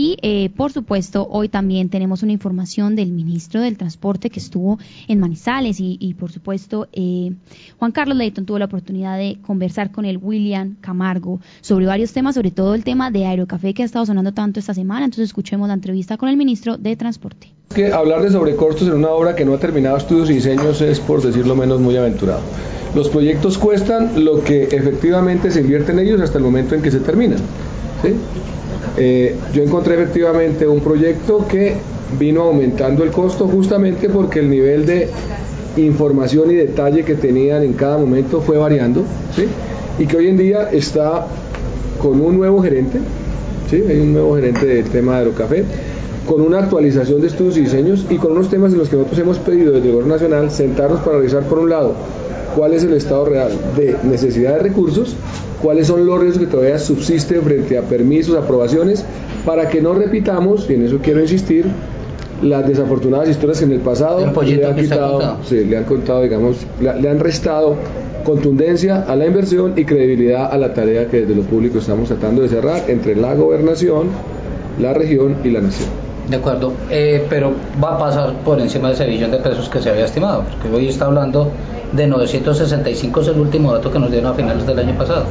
Y, eh, por supuesto, hoy también tenemos una información del ministro del Transporte que estuvo en Manizales y, por supuesto, eh, Juan Carlos Leighton tuvo la oportunidad de conversar con el William Camargo sobre varios temas, sobre todo el tema de Aerocafé que ha estado sonando tanto esta semana. Entonces, escuchemos la entrevista con el ministro de Transporte. Que hablar de sobrecostos en una obra que no ha terminado estudios y diseños es, por decirlo menos, muy aventurado. Los proyectos cuestan lo que efectivamente se invierte en ellos hasta el momento en que se terminan. ¿sí? Eh, yo encontré efectivamente un proyecto que vino aumentando el costo justamente porque el nivel de información y detalle que tenían en cada momento fue variando ¿sí? y que hoy en día está con un nuevo gerente, ¿sí? hay un nuevo gerente del tema de Aerocafé, con una actualización de estudios y diseños y con unos temas en los que nosotros hemos pedido desde el Gobierno Nacional sentarnos para revisar por un lado cuál es el estado real de necesidad de recursos, cuáles son los riesgos que todavía subsisten frente a permisos, aprobaciones, para que no repitamos, y en eso quiero insistir, las desafortunadas historias que en el pasado le han, quitado, sí, le han contado, digamos, le, le han restado contundencia a la inversión y credibilidad a la tarea que desde lo público estamos tratando de cerrar entre la gobernación, la región y la nación. De acuerdo, eh, pero va a pasar por encima de ese billón de pesos que se había estimado, porque hoy está hablando de 965, es el último dato que nos dieron a finales del año pasado.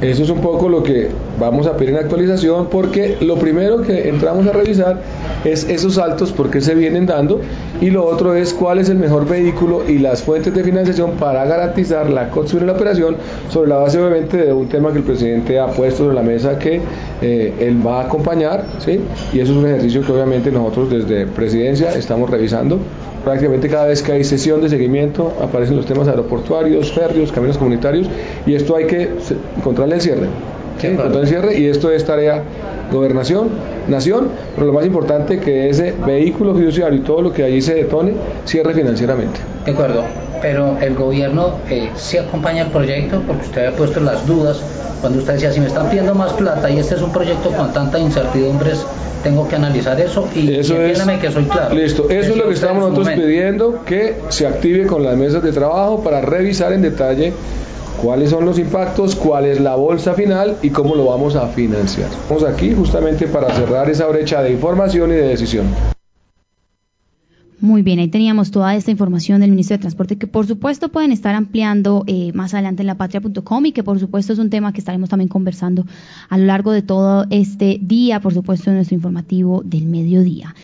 Eso es un poco lo que vamos a pedir en actualización porque lo primero que entramos a revisar es esos saltos, por qué se vienen dando y lo otro es cuál es el mejor vehículo y las fuentes de financiación para garantizar la construcción y la operación sobre la base obviamente de un tema que el presidente ha puesto sobre la mesa que eh, él va a acompañar ¿sí? y eso es un ejercicio que obviamente nosotros desde presidencia estamos revisando prácticamente cada vez que hay sesión de seguimiento aparecen los temas aeroportuarios, férreos, caminos comunitarios y esto hay que encontrarle el cierre. ¿sí? El cierre y esto es tarea gobernación, nación, pero lo más importante que ese vehículo fiduciario y todo lo que allí se detone cierre financieramente. De acuerdo, pero el gobierno eh, sí acompaña el proyecto porque usted había puesto las dudas cuando usted decía si me están pidiendo más plata y este es un proyecto con tantas incertidumbres tengo que analizar eso y, eso y es, que soy claro. Listo, eso es lo que estamos nosotros pidiendo, que se active con las mesas de trabajo para revisar en detalle cuáles son los impactos, cuál es la bolsa final y cómo lo vamos a financiar. Estamos aquí justamente para cerrar esa brecha de información y de decisión. Muy bien, ahí teníamos toda esta información del ministro de Transporte que por supuesto pueden estar ampliando eh, más adelante en lapatria.com y que por supuesto es un tema que estaremos también conversando a lo largo de todo este día, por supuesto en nuestro informativo del mediodía.